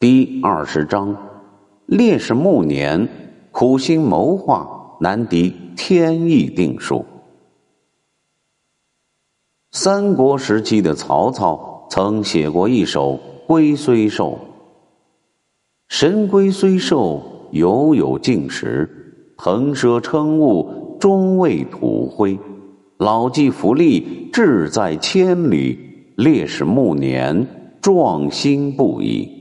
第二十章：烈士暮年，苦心谋划难敌天意定数。三国时期的曹操曾写过一首《龟虽寿》：“神龟虽寿，犹有竟时；腾蛇乘雾，终未吐灰。老骥伏枥，志在千里；烈士暮年。”壮心不已。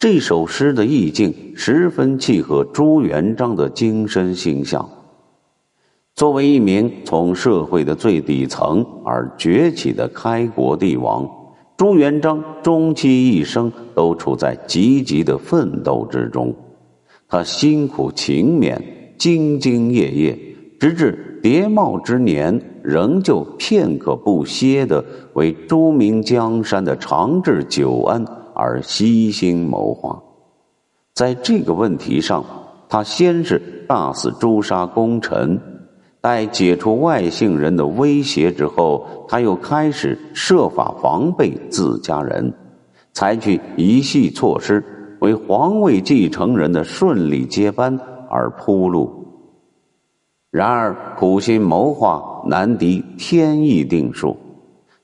这首诗的意境十分契合朱元璋的精神形象。作为一名从社会的最底层而崛起的开国帝王，朱元璋终其一生都处在积极的奋斗之中。他辛苦勤勉，兢兢业业，直至迭茂之年。仍旧片刻不歇的为朱明江山的长治久安而悉心谋划，在这个问题上，他先是大肆诛杀功臣，待解除外姓人的威胁之后，他又开始设法防备自家人，采取一系措施，为皇位继承人的顺利接班而铺路。然而，苦心谋划难敌天意定数。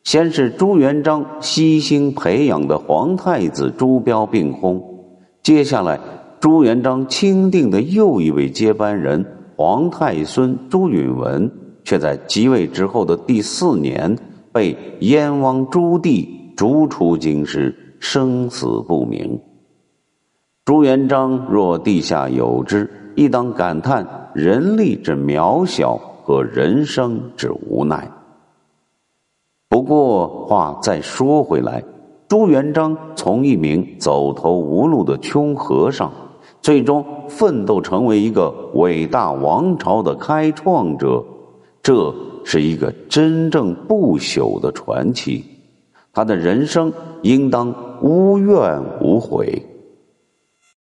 先是朱元璋悉心培养的皇太子朱标病薨，接下来朱元璋钦定的又一位接班人皇太孙朱允文，却在即位之后的第四年被燕王朱棣逐出京师，生死不明。朱元璋若地下有知，亦当感叹。人力之渺小和人生之无奈。不过话再说回来，朱元璋从一名走投无路的穷和尚，最终奋斗成为一个伟大王朝的开创者，这是一个真正不朽的传奇。他的人生应当无怨无悔。